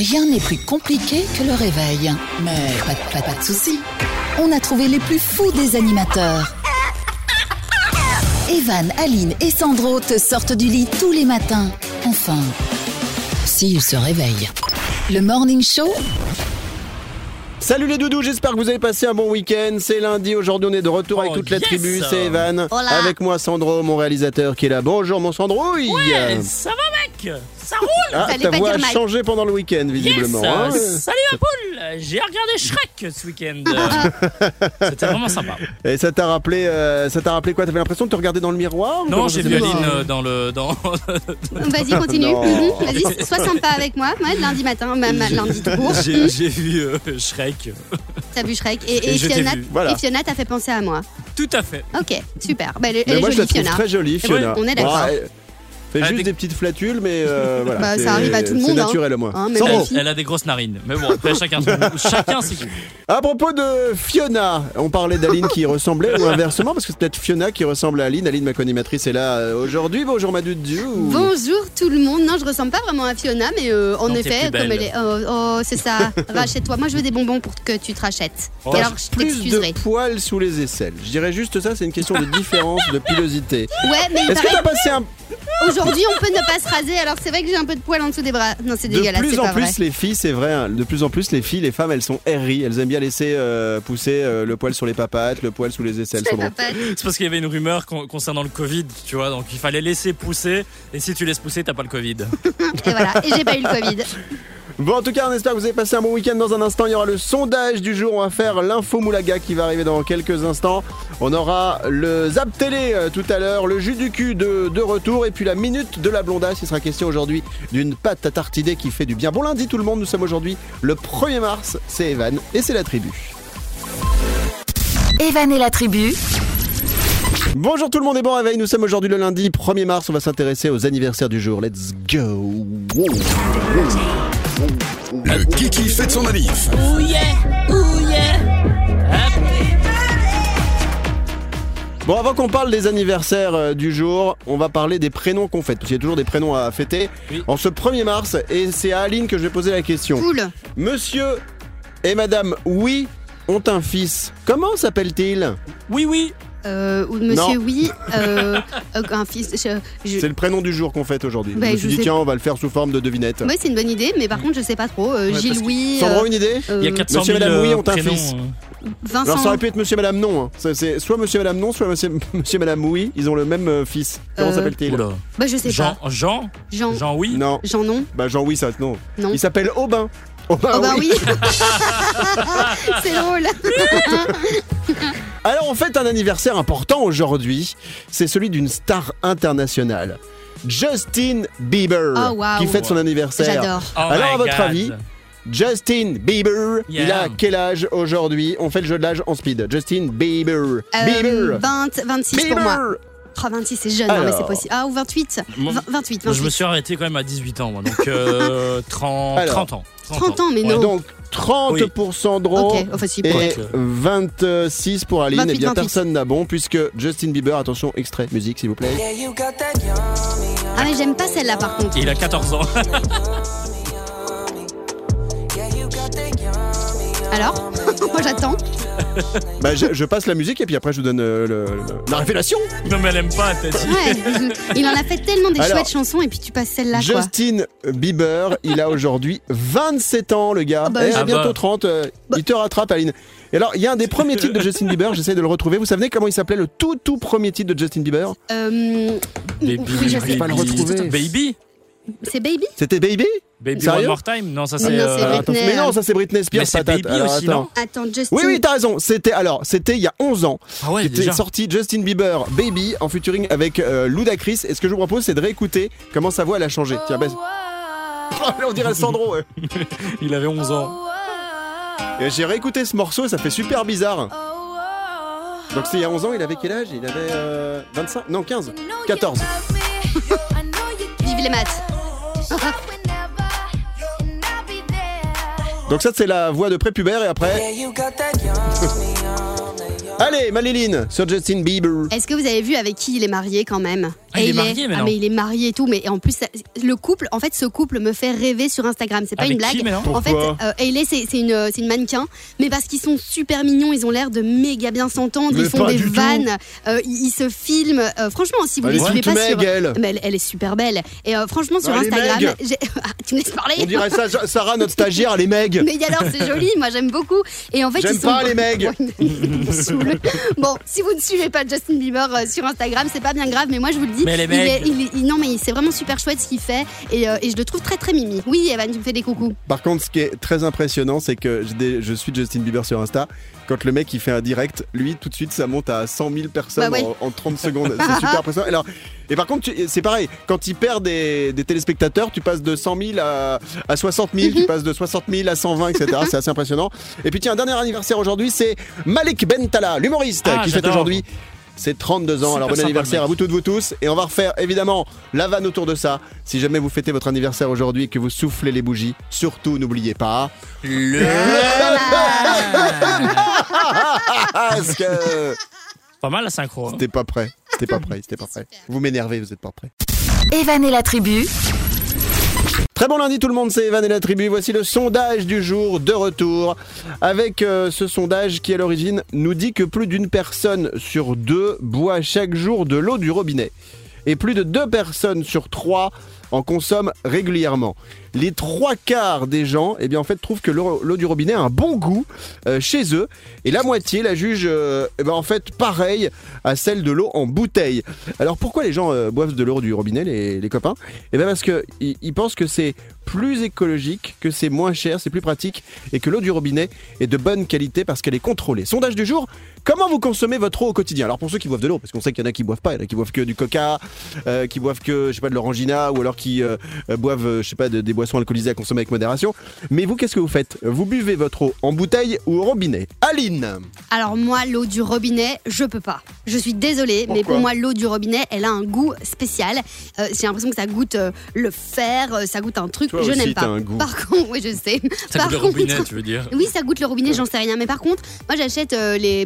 Rien n'est plus compliqué que le réveil. Mais pas, de- pas, pas de soucis. On a trouvé les plus fous des animateurs. Evan, Aline et Sandro te sortent du lit tous les matins. Enfin, s'ils se réveillent. Le Morning Show, Salut les doudous, j'espère que vous avez passé un bon week-end. C'est lundi, aujourd'hui on est de retour avec Oh, toute la tribu, c'est Evan. Hola. Avec moi Sandro, mon réalisateur qui est là. Bonjour mon Sandro. Oui. Ouais, ça va Ça roule Ah, Fallait ta pas voix dire a Mike. changé pendant le week-end visiblement. Yes hein. Salut ma poule J'ai regardé Shrek ce week-end. C'était vraiment sympa. Et ça t'a rappelé, euh, ça t'a rappelé quoi? T'avais l'impression de te regarder dans le miroir ou Non, comment j'ai ça vu s'est Aline passé euh, dans le... Dans... Vas-y, continue. Non. Mhm. Vas-y, sois sympa avec moi. Ouais, lundi matin, même lundi tout court. J'ai j'ai vu euh, Shrek. T'as vu Shrek. Et, et Et je t'ai Fiona, vu. Voilà. et Fiona t'a fait penser à moi. Tout à fait. Ok, super. Bah, elle, est- Mais elle est moi je la jolie, trouve Fiona. très jolie, Fiona. on est d'accord. elle fait Ah, juste des- des petites flatules, mais euh, voilà. Bah, ça arrive à tout le monde, C'est hein. naturel, moi. Hein, même Sandro, les Elle, filles. elle a des grosses narines. Mais bon, après, chacun, chacun ses. À propos de Fiona, on parlait d'Aline qui ressemblait ou inversement parce que c'est peut-être Fiona qui ressemble à Aline. Aline, ma co-animatrice, est là euh, aujourd'hui. Bonjour ma Dudu. Bonjour tout le monde. Non, je ressemble pas vraiment à Fiona, mais euh, en Non, effet, plus comme elle est. Oh, oh, c'est ça. Rachète-toi. Moi, je veux des bonbons pour que tu te rachètes. Oh, Et alors, je Plus t'excuserai. de poils sous les aisselles. Je dirais juste ça, c'est une question de différence, de pilosité. Ouais, mais il Est-ce que t'as passé un... Aujourd'hui, on peut ne pas se raser. Alors, c'est vrai que j'ai un peu de poils en dessous des bras. Non, c'est De dégueulasse. plus C'est en pas plus, vrai. les filles, c'est vrai, hein, de plus en plus, les filles, les femmes, elles sont aéries. Elles aiment bien laisser euh, pousser euh, le poil sur les papates, le poil sous les aisselles. C'est Sandro. parce qu'il y avait une rumeur con- concernant le Covid, tu vois. Donc il fallait laisser pousser. Et si tu laisses pousser, t'as pas le Covid. Et voilà. Et j'ai pas eu le Covid. Bon, en tout cas, on espère que vous avez passé un bon week-end. Dans un instant, il y aura le sondage du jour. On va faire l'info Moulaga qui va arriver dans quelques instants. On aura le Zap Télé euh, tout à l'heure, le jus du cul de, de retour et puis la minute de la blondasse. Il sera question aujourd'hui d'une pâte à tartiner qui fait du bien. Bon lundi tout le monde, nous sommes aujourd'hui le 1er mars. C'est Evan et c'est la tribu. Evan et la tribu, Bonjour tout le monde et bon réveil. Nous sommes aujourd'hui le lundi 1er mars. On va s'intéresser aux anniversaires du jour. Let's go. Le Kiki fête son manif. Ouh yeah Ouh yeah. Bon, avant qu'on parle des anniversaires euh, du jour, on va parler des prénoms qu'on fête. Parce qu'il y a toujours des prénoms à fêter. Oui. En ce 1er mars, et c'est à Aline que je vais poser la question. Cool. Monsieur et Madame Oui ont un fils. Comment s'appelle-t-il? Oui, oui Euh, ou monsieur, Non. oui. Euh, euh, un fils. Je, je- C'est le prénom du jour qu'on fête aujourd'hui. Bah, je me je suis dit, sais- tiens, on va le faire sous forme de devinette. Ouais, c'est une bonne idée, mais par contre, je sais pas trop. Euh, Ouais, Gilles, parce que- oui. Sandro, euh, une idée euh, Il y a 400 Monsieur 000 et Madame Oui ont un fils. euh. Vincent. Alors ça aurait pu être Monsieur et Madame Non. hein. Ça, C'est soit Monsieur et Madame Non, soit Monsieur, monsieur et Madame Oui. Ils ont le même euh, fils. Comment Euh, s'appelle-t-il Oula. Bah, je sais Jean, pas. Jean Jean. Jean, oui Non. Jean, non. Bah Jean Oui, ça non. Non. Il s'appelle Aubin. Aubin, Oh bah oui. oui. c'est drôle. Alors on fête un anniversaire important aujourd'hui. C'est celui d'une star internationale. Justin Bieber Oh, wow. qui fête son anniversaire. J'adore. Oh Alors, my à votre God. avis, Justin Bieber, Yeah. il a quel âge aujourd'hui? On fait le jeu de l'âge en speed. Justin Bieber. Euh, Bieber. 20, 26 pour Bieber. Oh, 26, c'est jeune, non, mais Alors. c'est possible. Ah, ou 28. Moi- 20 28, Moi, je 28. me suis arrêté quand même à 18 ans, moi. Donc euh, 30, Alors. 30 ans. 30 ans, mais non. Donc 30 pour Sandro. Ok, enfin, si, Et peut-être. 26 pour Aline, 28, et bien 28. personne n'a bon puisque Justin Bieber, attention, extrait, musique s'il vous plaît. Ah, mais j'aime pas celle-là, par contre. Il a 14 ans. Alors? Moi, j'attends. Bah, je, je passe la musique et puis après je vous donne euh, le- le- la révélation. non, mais elle aime pas, t'as dit. Ouais. Il en a fait tellement des Alors, chouettes chansons, et puis tu passes celle-là, quoi. Justin Bieber, il a aujourd'hui 27 ans, le gars. Ah bah, Eh, Ah bientôt bah. 30. euh, Bah. Il te rattrape, Aline. Et alors, il y a un des premiers titres de Justin Bieber, j'essaie de le retrouver. Vous savez comment il s'appelait le tout tout premier titre de Justin Bieber? Euh, Baby, oui, je sais. pas le retrouver. Baby? C'est Baby? C'était Baby? Baby Sérieux One More Time Non, ça c'est. non, euh, Attends, Mais non, ça c'est Britney Spears, Mais c'est patate. Baby Alors, aussi, attends. non Attends, Justin. Oui, oui, t'as raison. C'était alors, c'était il y a 11 ans. Ah ouais, était déjà. sorti Justin Bieber Baby en featuring avec euh, Ludacris. Et ce que je vous propose, c'est de réécouter comment sa voix elle a changé. Tiens, baisse. On dirait Sandro. ouais. Il avait 11 ans. Et J'ai réécouté ce morceau, ça fait super bizarre. Donc c'est il y a 11 ans, il avait quel âge? Il avait euh, 25 Non, 15. 14. Vive les maths. Donc ça c'est la voix de prépubère et après... Allez, Maléline, sur Justin Bieber. Est-ce que vous avez vu avec qui il est marié quand même? Ah, il est marié ah, maintenant. mais il est marié et tout, mais en plus ça- le couple, en fait, ce couple me fait rêver sur Instagram. C'est pas Avec une blague. qui, en fait, euh, Hailey, c'est une, c'est une mannequin, mais parce qu'ils sont super mignons, ils ont l'air de méga bien s'entendre, ils font des vannes, euh, ils, ils se filment. Euh, franchement, si vous Elle les est suivez pas sur, elle. Mais elle, elle est super belle. Et euh, franchement, sur est Instagram, Ah, tu me laisses parler. On dirait ça, Sarah, notre stagiaire, elle est meg. Mais alors, c'est joli, moi j'aime beaucoup. Et en fait, J'aime ils sont... pas les mecs. Ouais, il me saoule. bon, si vous ne suivez pas Justin Bieber euh, sur Instagram, c'est pas bien grave, mais moi je vous le dis. Mais les il mecs. il est- il- non, mais c'est vraiment super chouette ce qu'il fait et, euh, et je le trouve très très mimi. Oui, Evan, tu me fais des coucous. Par contre, ce qui est très impressionnant, c'est que je, suis Justin Bieber sur Insta. Quand le mec il fait un direct, lui tout de suite ça monte à 100 000 personnes Bah ouais. en, en 30 secondes. C'est super impressionnant. Alors, et par contre, c'est pareil. Quand il perd des, des téléspectateurs, tu passes de 100 000 à, à 60 000, Mhm. tu passes de 60 000 à 120, etc. c'est assez impressionnant. Et puis tiens, un dernier anniversaire aujourd'hui, c'est Malik Bentala, l'humoriste, Ah, qui fête aujourd'hui. C'est 32 ans, alors bon anniversaire à vous toutes, vous tous. Et on va refaire évidemment la vanne autour de ça. Si jamais vous fêtez votre anniversaire aujourd'hui et que vous soufflez les bougies, surtout n'oubliez pas. Le. Parce que Pas mal la synchro. hein. c'était pas prêt. C'était pas prêt, c'était pas prêt. Vous m'énervez, vous êtes pas prêt. Evan et la tribu, Très bon lundi tout le monde, c'est Evan et la tribu. Voici le sondage du jour de retour. Avec euh, ce sondage qui à l'origine nous dit que plus d'une personne sur deux boit chaque jour de l'eau du robinet. Et plus de deux personnes sur trois en consomment régulièrement. Les trois quarts des gens, eh trouvent que l'eau du robinet a un bon goût euh, chez eux, et la moitié la juge, euh, eh ben, en fait, pareil à celle de l'eau en bouteille. Alors pourquoi les gens euh, boivent de l'eau du robinet, les, copains? Eh bien parce que ils, ils pensent que c'est plus écologique, que c'est moins cher, c'est plus pratique, et que l'eau du robinet est de bonne qualité parce qu'elle est contrôlée. Sondage du jour comment vous consommez votre eau au quotidien? Alors pour ceux qui boivent de l'eau, parce qu'on sait qu'il y en a qui boivent pas, il y en a qui boivent que du coca, euh, qui boivent que je sais pas de l'orangina, ou alors qui euh, euh, boivent je sais pas de- des boissons alcoolisées à consommer avec modération. Mais vous, qu'est-ce que vous faites? Vous buvez votre eau en bouteille ou au robinet? Aline Alors moi, l'eau du robinet, je peux pas. Je suis désolée, mais pour moi, l'eau du robinet, elle a un goût spécial. Euh, J'ai l'impression que ça goûte euh, le fer, ça goûte un truc Toi je n'aime pas. un goût. Par contre, oui, je sais. Ça Par goûte le contre- robinet, tu veux dire? Oui, ça goûte le robinet, j'en sais rien. Mais par contre, moi j'achète euh, les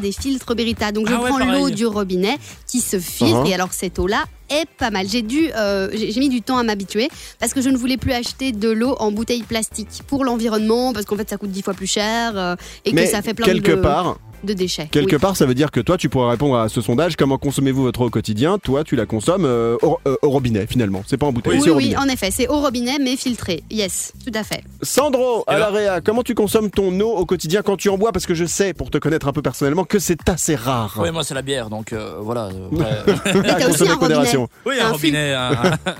Des filtres Brita. Donc je Ah ouais, prends l'eau du robinet qui se filtre. Uh-huh. Et alors cette eau-là est pas mal. J'ai dû, euh, j'ai mis du temps à m'habituer parce que je ne voulais plus acheter de l'eau en bouteille plastique pour l'environnement parce qu'en fait ça coûte dix fois plus cher euh, et Mais que ça fait plein quelque de, part, de déchets. quelque Oui. part, ça veut dire que toi, tu pourrais répondre à ce sondage. Comment consommez-vous votre eau au quotidien Toi, tu la consommes euh, au, euh, au robinet finalement. C'est pas en bouteille, Oui, c'est au oui, en effet, c'est au robinet mais filtré. Yes, tout à fait. Sandro, à Eh la réa, comment tu consommes ton eau au quotidien quand tu en bois Parce que je sais, pour te connaître un peu personnellement, que c'est assez rare. Ouais, moi c'est la bière, donc euh, voilà. euh, t'as aussi Consommer un robinet. oui, Un un robinet, un,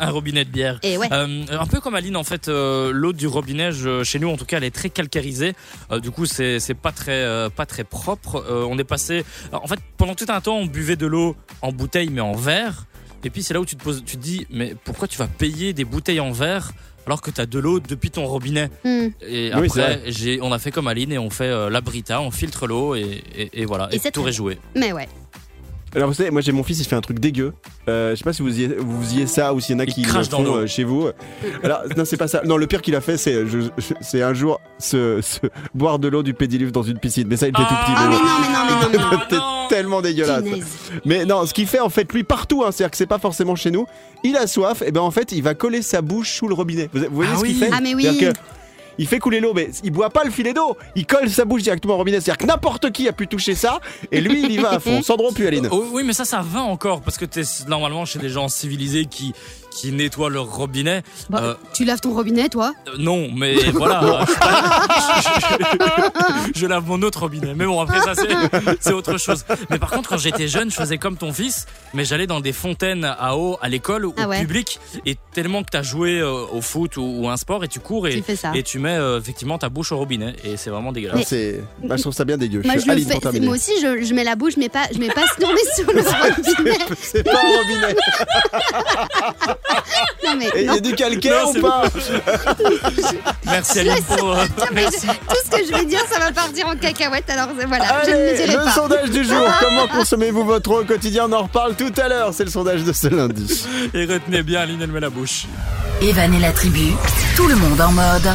un robinet de bière. Et ouais. Euh, un peu comme Aline, en fait, euh, l'eau du robinet, je- chez nous, en tout cas, elle est très calcarisée. Euh, du coup, c'est c'est pas très euh, pas très propre. Euh, on est passé, en fait, pendant tout un temps, on buvait de l'eau en bouteille, mais en verre. Et puis c'est là où tu te poses, tu te dis, mais pourquoi tu vas payer des bouteilles en verre alors que tu as de l'eau depuis ton robinet? Hmm. Et Oui, après, j'ai, on a fait comme Aline et on fait euh, la Brita, on filtre l'eau et, et, et voilà, Et et, c'est tout très est joué. Mais ouais. Alors vous savez, moi j'ai mon fils, il fait un truc dégueu. Euh, je sais pas si vous y, vous y êtes ça ou s'il y en a Il qui le crache dans l'eau. euh, chez vous. Alors non, c'est pas ça. Non, le pire qu'il a fait, c'est je- je- c'est un jour se, se- boire de l'eau du pédiluve dans une piscine. Mais ça, il était tout petit. Ah mais mais bon. non, mais non, mais non, mais non. C'était tellement dégueulasse. Punaise. Mais non, ce qu'il fait en fait lui partout, hein, c'est-à-dire que c'est pas forcément chez nous. Il a soif, et ben en fait il va coller sa bouche sous le robinet. Vous, vous voyez Ah ce qu'il oui. fait Ah, mais oui. C'est-à-dire que il fait couler l'eau, mais il boit pas le filet d'eau. Il colle sa bouche directement au robinet. C'est-à-dire que n'importe qui a pu toucher ça, et lui il y va à fond. Sandro puis Aline. Oh, oui, mais ça, ça va encore parce que t'es normalement chez des gens civilisés qui qui nettoient leur robinet. Bah, Euh, Tu laves ton robinet, toi Euh, non, mais voilà. je, je- je lave mon autre robinet. Mais bon, après ça, c'est- autre chose. Mais par contre, quand j'étais jeune, je faisais comme ton fils, mais j'allais dans des fontaines à eau à l'école ou Ah au ouais. public. Et tellement que t'as joué euh, au foot ou, ou un sport et tu cours et, Tu fais ça. et tu mets euh, effectivement ta bouche au robinet. Et c'est vraiment Ah, dégueulasse. c'est, bah, je trouve ça bien dégueu. Moi, je le Aline, fais. pour terminer. Moi aussi, je, je mets la bouche, mais pas, je mets pas mais sur le robinet. C'est pas un robinet. Non, mais. Et il y a du calcaire Non, ou c'est pas Merci Aline pour. euh, Tiens, mais merci. je- tout ce que je vais dire, ça va partir en cacahuète. Alors voilà, je ne le Allez, dirai le pas. sondage du jour. Comment consommez-vous votre eau au quotidien? On en reparle tout à l'heure. C'est le sondage de ce lundi. Et retenez bien, Aline, elle met la bouche. Evan et la tribu, tout le monde en mode.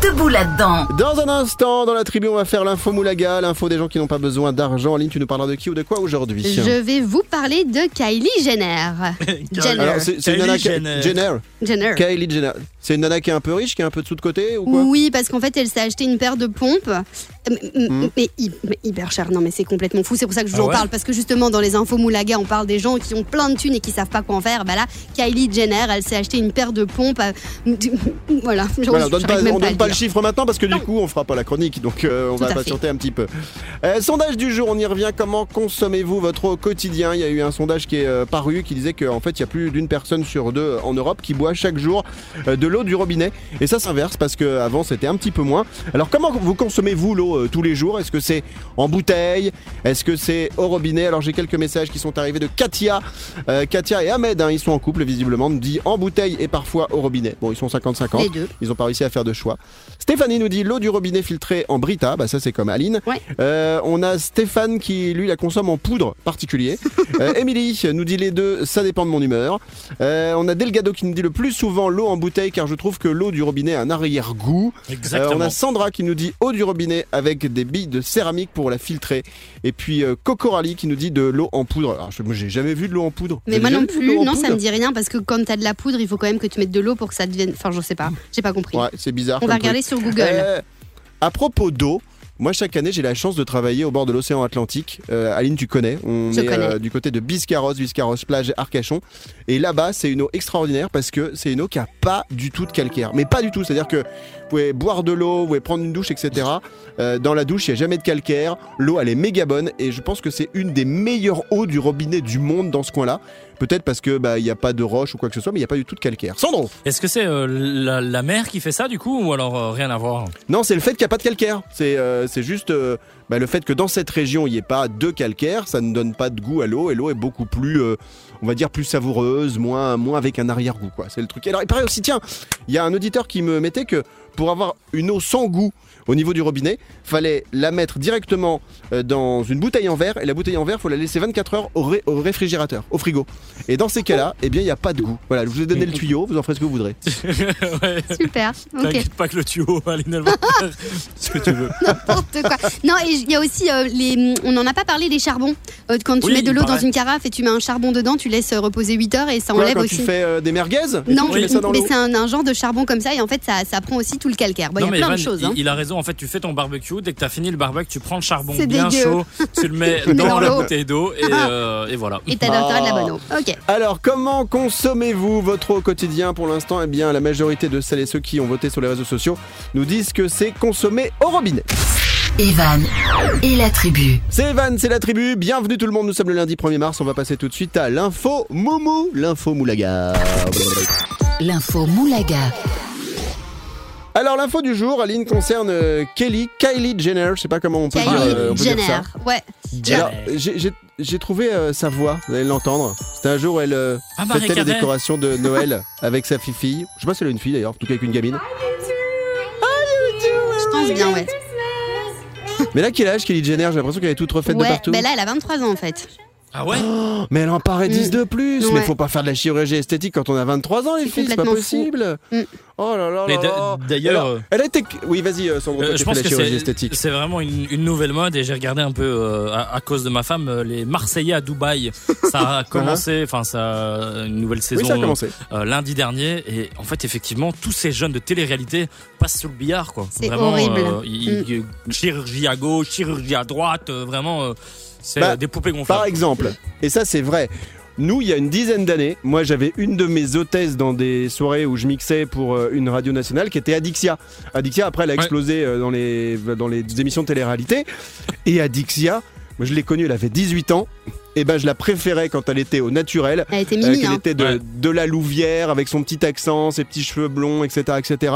Debout là-dedans. Dans un instant, dans la tribu, on va faire l'info Moulaga, l'info des gens qui n'ont pas besoin d'argent. Aline, tu nous parleras de qui ou de quoi aujourd'hui Je vais vous parler de Kylie Jenner. Jenner. Alors, c'est c'est une nana. Jenner. Jenner. Kylie Jenner. C'est une nana qui est un peu riche, qui a un peu de sous de côté ou quoi Oui, parce qu'en fait, elle s'est acheté une paire de pompes. euh, Hmm. Mais, hy- mais hyper cher. Non, mais c'est complètement fou. C'est pour ça que je vous Ah en ouais parle. Parce que justement, dans les infos Moulaga, on parle des gens qui ont plein de thunes et qui savent pas quoi en faire. Bah là, Kylie Jenner, elle s'est acheté une paire de pompes. à- Voilà. Voilà, on donne pas, on donne le pas le chiffre maintenant parce que du coup on fera pas la chronique donc euh, on Tout va patienter un petit peu. Euh, sondage du jour, on y revient. Comment consommez-vous votre quotidien? Il y a eu un sondage qui est euh, paru qui disait qu'en fait il y a plus d'une personne sur deux en Europe qui boit chaque jour euh, de l'eau du robinet et ça s'inverse parce qu'avant c'était un petit peu moins. Alors comment vous consommez-vous l'eau euh, tous les jours? Est-ce que c'est en bouteille? Est-ce que c'est au robinet? Alors j'ai quelques messages qui sont arrivés de Katia. Euh, Katia et Ahmed, hein, ils sont en couple visiblement, nous dit en bouteille et parfois au robinet. Bon, ils sont 50-50. Les deux. Ils n'ont pas réussi à faire de choix. Stéphanie nous dit l'eau du robinet filtrée en Brita, bah ça c'est comme Aline. Ouais. Euh, on a Stéphane qui lui la consomme en poudre particulier. Émilie nous dit les deux, ça dépend de mon humeur. On a Delgado qui nous dit le plus souvent l'eau en bouteille car je trouve que l'eau du robinet a un arrière-goût. Euh, Exactement. on a Sandra qui nous dit eau du robinet avec des billes de céramique pour la filtrer. Et puis euh, Coco Rally qui nous dit de l'eau en poudre. Alors je, moi j'ai jamais vu de l'eau en poudre. Mais moi non plus, non, ça me dit rien parce que quand t'as de la poudre, il faut quand même que tu mettes de l'eau pour que ça devienne. Enfin, je sais pas, j'ai pas compris. Ouais, c'est bizarre. On va truc. regarder sur Google. Euh, à propos d'eau, moi chaque année j'ai la chance de travailler au bord de l'océan Atlantique. Euh, Aline, tu connais. On Je est connais. euh, du côté de Biscarrosse, Biscarrosse plage Arcachon. Et là-bas, c'est une eau extraordinaire parce que c'est une eau qui a pas du tout de calcaire. Mais pas du tout. C'est-à-dire que pouvez boire de l'eau, vous pouvez prendre une douche, etc. Euh, dans la douche, il n'y a jamais de calcaire. L'eau, elle est méga bonne et je pense que c'est une des meilleures eaux du robinet du monde dans ce coin-là. Peut-être parce que bah il n'y a pas de roche ou quoi que ce soit, mais il n'y a pas du tout de calcaire. Sandro? Est-ce que c'est euh, la, la mer qui fait ça du coup ou alors euh, rien à voir? Non, c'est le fait qu'il n'y a pas de calcaire. C'est c'est juste bah, le fait que dans cette région, il n'y ait pas de calcaire, ça ne donne pas de goût à l'eau et l'eau est beaucoup plus, on va dire, plus savoureuse, moins, avec un arrière-goût. C'est le truc. Alors, il paraît aussi, tiens, il y a un auditeur qui me mettait que pour avoir une eau sans goût au niveau du robinet, fallait la mettre directement euh, dans une bouteille en verre et la bouteille en verre, faut la laisser 24 heures au, ré- au réfrigérateur, au frigo. Et dans ces cas-là, eh bien, il n'y a pas de goût. Voilà, je vous ai donné le tuyau, vous en ferez ce que vous voudrez. ouais. Super, ok. T'inquiète pas que le tuyau, va faire ce que tu veux. N'importe quoi. Non, et il y a aussi euh, les. On n'en a pas parlé, les charbons. Euh, quand tu Oui, mets de l'eau dans une carafe et tu mets un charbon dedans, tu laisses reposer 8 heures et ça Quoi, enlève quand aussi. tu fais euh, des merguez Non, tout, tu mets ça dans mais c'est un, un genre de charbon comme ça et en fait ça, ça prend aussi tout le calcaire. Bon, Il non y a mais plein Evan, de choses. hein. il a raison. En fait, tu fais ton barbecue. Dès que t'as fini le barbecue, tu prends le charbon bien dégueu. chaud, tu le mets dans dans la bouteille d'eau et, euh, et voilà. Et t'as t'as de la Ah. bonne eau. Ok. Alors, comment consommez-vous votre eau au quotidien? Pour l'instant, eh bien, la majorité de celles et ceux qui ont voté sur les réseaux sociaux nous disent que c'est consommé au robinet. Evan et la tribu. C'est Evan, c'est la tribu. Bienvenue tout le monde. Nous sommes le lundi 1er mars. On va passer tout de suite à l'info Moumou, l'info Moulaga. L'info Moulaga. Alors, l'info du jour, Aline, concerne euh, Kelly, Kylie Jenner. Je sais pas comment on peut Kylie dire, euh, on peut dire Jenner. ça. Ouais. Alors, j'ai- j'ai j'ai trouvé euh, sa voix, vous allez l'entendre. C'était un jour où elle euh, Ah, Marie fêtait les Carré. décorations de Noël avec sa fille. Je sais pas si elle a une fille d'ailleurs, en tout cas avec une gamine. Je pense bien, ouais. Mais là, quel âge Kelly Jenner? J'ai l'impression qu'elle est toute refaite de Ouais, partout. ben là elle a 23 ans en fait. Ah ouais Mais elle en paraît 10 de plus. Ouais. Mais faut pas faire de la chirurgie esthétique quand on a 23 ans, les filles. C'est pas possible. Mm. Oh là là Mais d'ailleurs, elle a été. Oui, vas-y, euh, Sandro, Euh, je pense la que chirurgie c'est esthétique. c'est vraiment une, une nouvelle mode et j'ai regardé un peu euh, à, à cause de ma femme euh, les Marseillais à Dubaï. Ça a commencé, enfin ça une nouvelle saison Oui, ça a commencé. euh, lundi dernier et en fait effectivement tous ces jeunes de télé-réalité passent sous le billard quoi. C'est Vraiment, horrible. euh, ils- ils- chirurgie à gauche, chirurgie à droite, euh, vraiment euh, c'est Bah, des poupées Par exemple, et ça c'est vrai, nous il y a une dizaine d'années, moi j'avais une de mes hôtesses dans des soirées où je mixais pour euh, une radio nationale qui était Adixia. Adixia après elle a explosé euh, dans, les, dans les émissions de télé-réalité. Et Adixia, moi je l'ai connue, elle avait 18 ans. Et ben je la préférais quand elle était au naturel. Elle était Euh, mimi. qu'elle hein. était de, Ouais. de la Louvière avec son petit accent, ses petits cheveux blonds, etc., etc.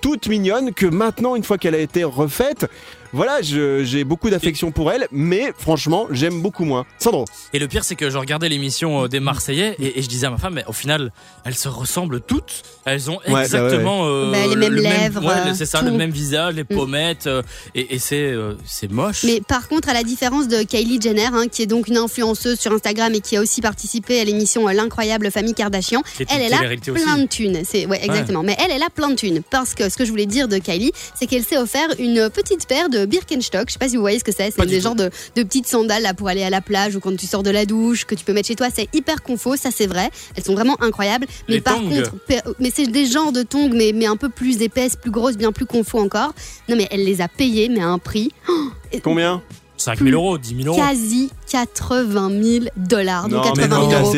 Toute mignonne que maintenant, une fois qu'elle a été refaite, voilà, j'ai beaucoup d'affection pour elle, mais franchement, j'aime beaucoup moins. Sandro. Et le pire, c'est que je regardais l'émission euh, des Marseillais et, et je disais à ma femme, mais au final, elles se ressemblent toutes. Elles ont bah ouais, exactement euh, Bah, les le- mêmes le lèvres, ouais, c'est ça, tout. le même visage, les pommettes, euh, et, et c'est euh, c'est moche. Mais par contre, à la différence de Kylie Jenner, hein, qui est donc une influenceuse sur Instagram et qui a aussi participé à l'émission L'incroyable famille Kardashian, est elle, elle a aussi. plein de thunes. C'est ouais, exactement. Mais elle, elle a plein de thunes parce que ce que je voulais dire de Kylie, c'est qu'elle s'est offert une petite paire de Birkenstock. Je sais pas si vous voyez ce que c'est. C'est des genres de, de petites sandales là pour aller à la plage ou quand tu sors de la douche que tu peux mettre chez toi. C'est hyper confo, ça c'est vrai. Elles sont vraiment incroyables. Mais Les par tongs. contre, mais c'est des genres de tongs, mais, mais un peu plus épaisses, plus grosses, bien plus confo encore. Non mais elle les a payées, mais à un prix. Oh, et- Combien? 5 000 euros, 10 000 euros. quasi 80 000 dollars. Donc mais 80 000 quand euros.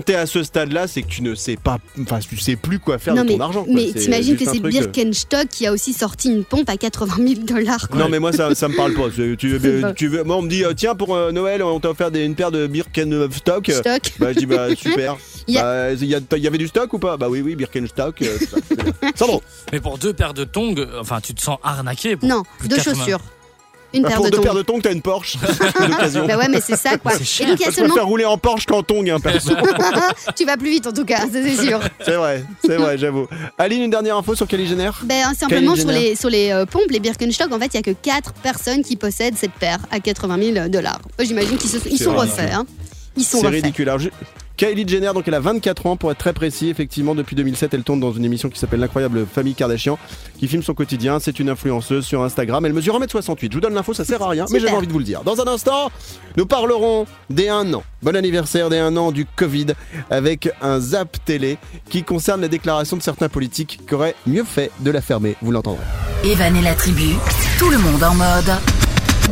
t'es à ce- à stade-là, c'est que tu ne sais pas, enfin, tu sais plus quoi faire Non de mais, ton argent. quoi. mais C'est t'imagines que c'est truc, euh, Birkenstock qui a aussi sorti une pompe à 80 000 dollars. Non mais moi ça, ça me parle pas. Tu, tu veux, moi on me dit euh, tiens pour euh, Noël on t'a offert des- une paire de Birkenstock. Euh, Stock. Bah je dis bah super. Il y a- Bah, Il y, y avait du stock ou pas? Bah oui oui Birkenstock. euh. Sandro. Mais pour deux paires de tongs, euh, enfin, tu te sens arnaqué. Pour Non, plus de deux 80. chaussures. Une Bah, paire pour de deux tongs. paires de tongs t'as une Porsche d'occasion. Bah ouais, mais c'est ça quoi. C'est Et donc il y a Je seulement. préfère rouler en Porsche qu'en tongs hein, perso. tu vas plus vite en tout cas, ça, c'est sûr. c'est vrai, c'est vrai j'avoue. Aline une dernière info sur Jenner Ben, simplement Kylie sur Jenner. les, sur les euh, pompes, les Birkenstock, en fait, il y a que 4 personnes qui possèdent cette paire à 80 000 dollars. J'imagine qu'ils se- ils C'est sont refaits. hein. Ils sont C'est refaits. ridicule. Alors, je- Kylie Jenner, donc elle a 24 ans pour être très précis. Effectivement, depuis 2007, elle tourne dans une émission qui s'appelle L'incroyable famille Kardashian, qui filme son quotidien. C'est une influenceuse sur Instagram. Elle mesure 1m68. Je vous donne l'info, ça sert à rien, mais j'avais envie de vous le dire. Dans un instant, nous parlerons des 1 an. Bon anniversaire des 1 an du Covid avec un zap télé qui concerne la déclaration de certains politiques qui auraient mieux fait de la fermer. Vous l'entendrez. Evan et la tribu, tout le monde en mode.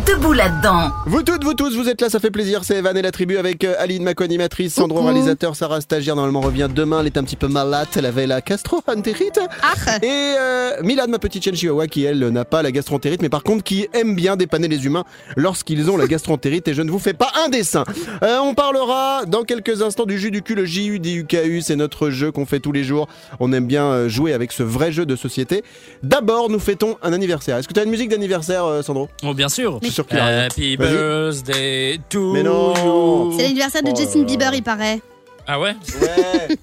Debout là-dedans. Vous toutes, vous tous, vous êtes là, ça fait plaisir. C'est Evan et la tribu avec euh, Aline, ma co-animatrice, Sandro, Coucou. réalisateur, Sarah, stagiaire, normalement revient demain. Elle est un petit peu malade, elle avait la gastroentérite. Ah, Et euh, Milad, ma petite chienne chihuahua, qui elle n'a pas la gastroentérite, mais par contre qui aime bien dépanner les humains lorsqu'ils ont la gastroentérite. Et je ne vous fais pas un dessin. Euh, on parlera dans quelques instants du jus du cul, le JU DUKU. C'est notre jeu qu'on fait tous les jours. On aime bien euh, jouer avec ce vrai jeu de société. D'abord, nous fêtons un anniversaire. Est-ce que tu as une musique d'anniversaire, Sandro? Oh, bien sûr. Je suis sûr qu'il a rien. Happy birthday to Mais non. you. c'est l'anniversaire de Oh Justin là Bieber, il paraît. Ah ouais Ouais.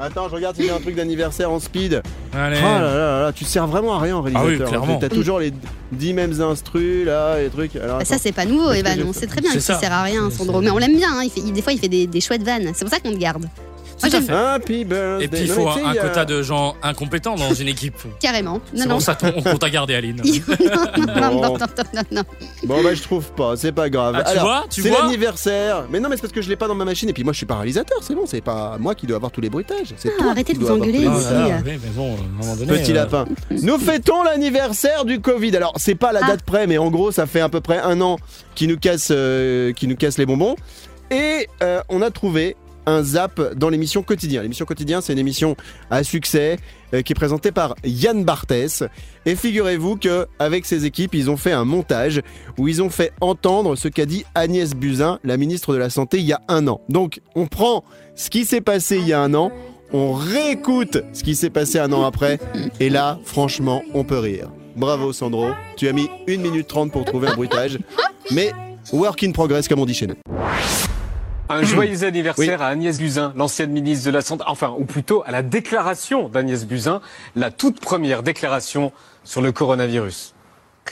Attends, je regarde s'il y a un truc d'anniversaire en speed. Allez. Oh là là là là, tu sers vraiment à rien en réalisateur. Ah oui, clairement. T'as toujours les 10 mêmes instrus là, les trucs. Alors, Bah, ça, attends. c'est pas nouveau, Est-ce que Evan. j'ai- On sait très bien C'est qu'il ça. sert à rien, C'est- Sandro. c'est- Mais on l'aime bien. hein. Il fait, il- des fois, il fait des, des chouettes vannes. C'est pour ça qu'on te garde. Moi, Tout à j'aime fait. Happy birthday. Et puis il Non, faut mais tu sais, un, un il y a- quota de gens incompétents dans une équipe. carrément. Non, C'est non. pour ça qu'on compte à garder Aline. non, non, non, non, non, non, non. Bon bah je trouve pas, c'est pas grave. Ah, tu Alors, vois, tu c'est vois l'anniversaire. Mais non mais c'est parce que je l'ai pas dans ma machine et puis moi je suis pas réalisateur, c'est bon, c'est pas moi qui dois avoir tous les bruitages. C'est Ah, toi arrêtez qui de dois vous avoir tous engueuler les ici. Ah, oui, mais bon, à un moment donné. Petit euh, lapin. Nous fêtons l'anniversaire du Covid. Alors, c'est pas la Ah. date près, mais en gros, ça fait à peu près un an qui nous casse, euh, qui nous casse les bonbons. Et euh, on a trouvé un zap dans l'émission Quotidien. L'émission Quotidien, c'est une émission à succès euh, qui est présentée par Yann Barthès. Et figurez-vous que avec ses équipes, ils ont fait un montage où ils ont fait entendre ce qu'a dit Agnès Buzyn, la ministre de la Santé, il y a un an. Donc, on prend ce qui s'est passé il y a un an, on réécoute ce qui s'est passé un an après, et là, franchement, on peut rire. Bravo Sandro, tu as mis 1 minute 30 pour trouver un bruitage, mais work in progress comme on dit chez nous. Un joyeux anniversaire à Agnès Buzyn, l'ancienne ministre de la Santé, enfin, ou plutôt à la déclaration d'Agnès Buzyn, la toute première déclaration sur le coronavirus.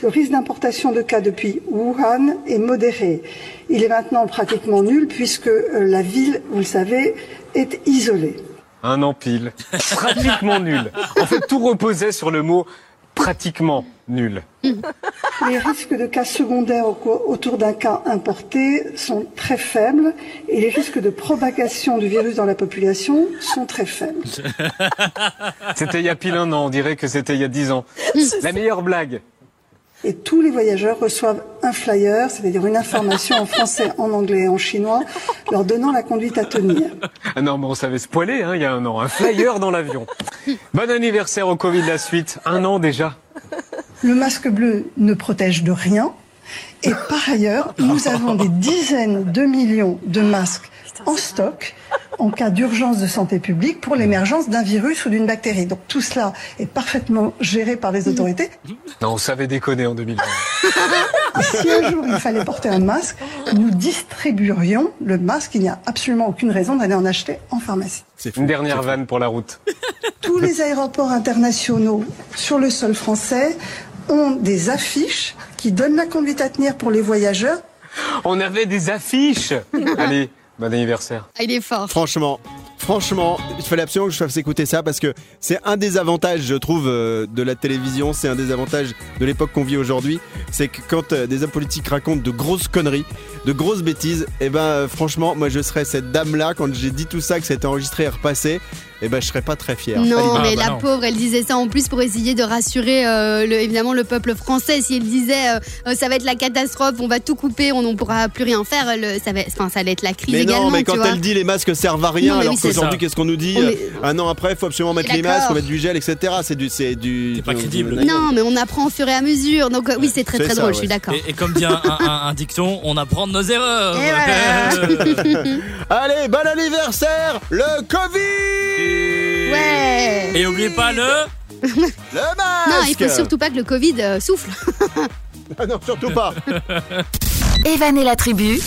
Le risque d'importation de cas depuis Wuhan est modéré. Il est maintenant pratiquement nul puisque euh, la ville, vous le savez, est isolée. Un an pile. Pratiquement nul. En fait, tout reposait sur le mot pratiquement nul. Les risques de cas secondaires au co- autour d'un cas importé sont très faibles et les risques de propagation du virus dans la population sont très faibles. C'était il y a pile un an, on dirait que c'était il y a dix ans. La meilleure blague. Et tous les voyageurs reçoivent un flyer, c'est-à-dire une information en français, en anglais et en chinois, leur donnant la conduite à tenir. Ah non, mais on savait se poiler, hein, il y a un an. Un flyer dans l'avion. Bon anniversaire au Covid la suite. Un an déjà. Le masque bleu ne protège de rien. Et par ailleurs, nous avons des dizaines de millions de masques en stock en cas d'urgence de santé publique pour l'émergence d'un virus ou d'une bactérie. Donc tout cela est parfaitement géré par les autorités. Non, on savait déconner en 2020. Si un jour il fallait porter un masque, nous distribuerions le masque. Il n'y a absolument aucune raison d'aller en acheter en pharmacie. C'est. Une dernière vanne pour la route. Tous les aéroports internationaux sur le sol français ont des affiches qui donnent la conduite à tenir pour les voyageurs. On avait des affiches. Allez, bon anniversaire. Ah, il est fort. Franchement, franchement, il fallait absolument que je fasse écouter ça parce que c'est un des avantages, je trouve, euh, de la télévision. C'est un des avantages de l'époque qu'on vit aujourd'hui. C'est que quand euh, des hommes politiques racontent de grosses conneries, de grosses bêtises, et ben euh, franchement, moi je serais cette dame-là quand j'ai dit tout ça, que c'était enregistré et repassé. Et ben je serais pas très fier. Non, Ah, mais bah la non. pauvre, elle disait ça en plus pour essayer de rassurer euh, le- évidemment le peuple français. Si elle disait euh, ça va être la catastrophe, on va tout couper, on ne pourra plus rien faire, le- ça, va, enfin, ça allait être la crise Mais également. non, mais tu quand vois. elle dit les masques servent à rien, Non, alors oui, qu'aujourd'hui, qu'est-ce qu'on nous dit Oh, Un an après, il faut absolument mettre les masques, faut mettre du gel, etc. C'est du, c'est du. Pas crédible. Non, mais on apprend au fur et à mesure. Donc oui, c'est très très ça, drôle, ouais. je suis d'accord. Et, et comme dit un, un- un- un dicton, on apprend de nos erreurs. Et voilà. Allez, bon anniversaire, le Covid Ouais. Et oubliez pas le. Le masque Non, il faut surtout pas que le Covid euh, souffle. Ah non, surtout pas Evan et la tribu,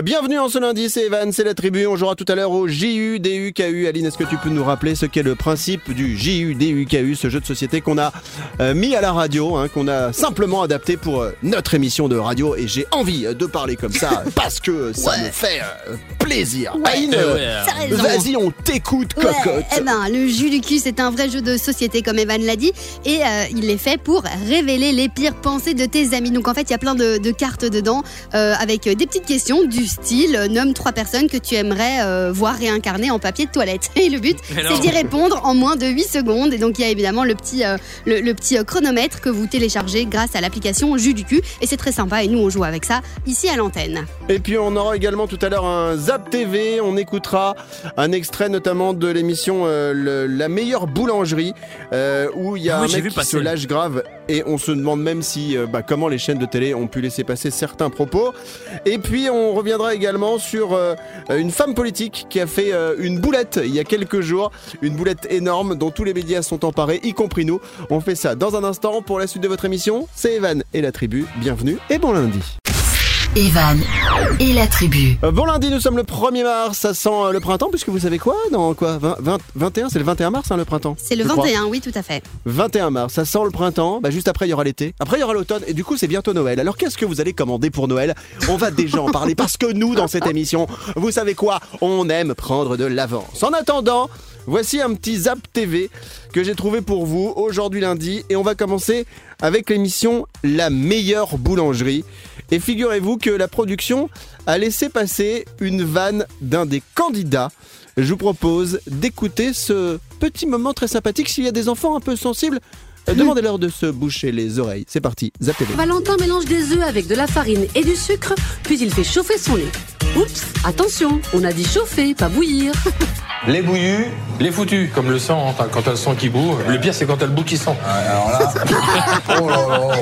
Bienvenue en ce lundi, c'est Evan, c'est la tribu. On jouera tout à l'heure au JU, DUKU. Aline, est-ce que tu peux nous rappeler ce qu'est le principe du JU, DUKU, ce jeu de société qu'on a euh, mis à la radio, hein, qu'on a simplement adapté pour euh, notre émission de radio? Et j'ai envie euh, de parler comme ça parce que ça me fait euh, plaisir. Aline, euh, ouais. T'as raison. vas-y, on t'écoute, Ouais, cocotte. eh ben, le jus du cul, c'est un vrai jeu de société, comme Evan l'a dit, et euh, il est fait pour révéler les pires pensées de tes amis. Donc en fait, il y a plein de, de cartes dedans, euh, avec des petites questions du style euh, nomme trois personnes que tu aimerais euh, voir réincarnées en papier de toilette. Et le but, c'est d'y répondre en moins de 8 secondes. Et donc il y a évidemment le petit, euh, le, le petit chronomètre que vous téléchargez grâce à l'application Jus du cul, et c'est très sympa. Et nous, on joue avec ça ici à l'antenne. Et puis on aura également tout à l'heure un Zap TV. On écoutera un extrait notamment de l'émission euh, le- La meilleure boulangerie euh, où il y a Ah oui, un mec vu qui se lâche grave et on se demande même si euh, bah, comment les chaînes de télé ont pu laisser passer certains propos. Et puis on reviendra également sur euh, une femme politique qui a fait euh, une boulette il y a quelques jours, une boulette énorme dont tous les médias sont emparés, y compris nous. On fait ça dans un instant pour la suite de votre émission. C'est Evan et la tribu. Bienvenue et bon lundi. Evan et la tribu. Euh, Bon lundi, nous sommes le 1er mars, ça sent euh, le printemps, puisque vous savez quoi? Dans quoi? 20, 20, 21, c'est le 21 mars hein, le printemps C'est le je crois. 21, oui, tout à fait. 21 mars, ça sent le printemps, bah, juste après il y aura l'été, après il y aura l'automne, et du coup c'est bientôt Noël. Alors qu'est-ce que vous allez commander pour Noël? On va déjà en parler, parce que nous, dans cette émission, vous savez quoi? On aime prendre de l'avance. En attendant, voici un petit Zap TV que j'ai trouvé pour vous aujourd'hui lundi, et on va commencer avec l'émission La meilleure boulangerie. Et figurez-vous que la production a laissé passer une vanne d'un des candidats. Je vous propose d'écouter ce petit moment très sympathique. S'il y a des enfants un peu sensibles, demandez-leur de se boucher les oreilles. C'est parti, Zap TV. Valentin mélange des œufs avec de la farine et du sucre, puis il fait chauffer son lait. Oups, attention, on a dit chauffer, pas bouillir. Les bouillus, les foutus, comme le sang, hein, quand t'as le sang qui bout. Le pire, c'est quand t'as le bout qui sent. Alors là, oh là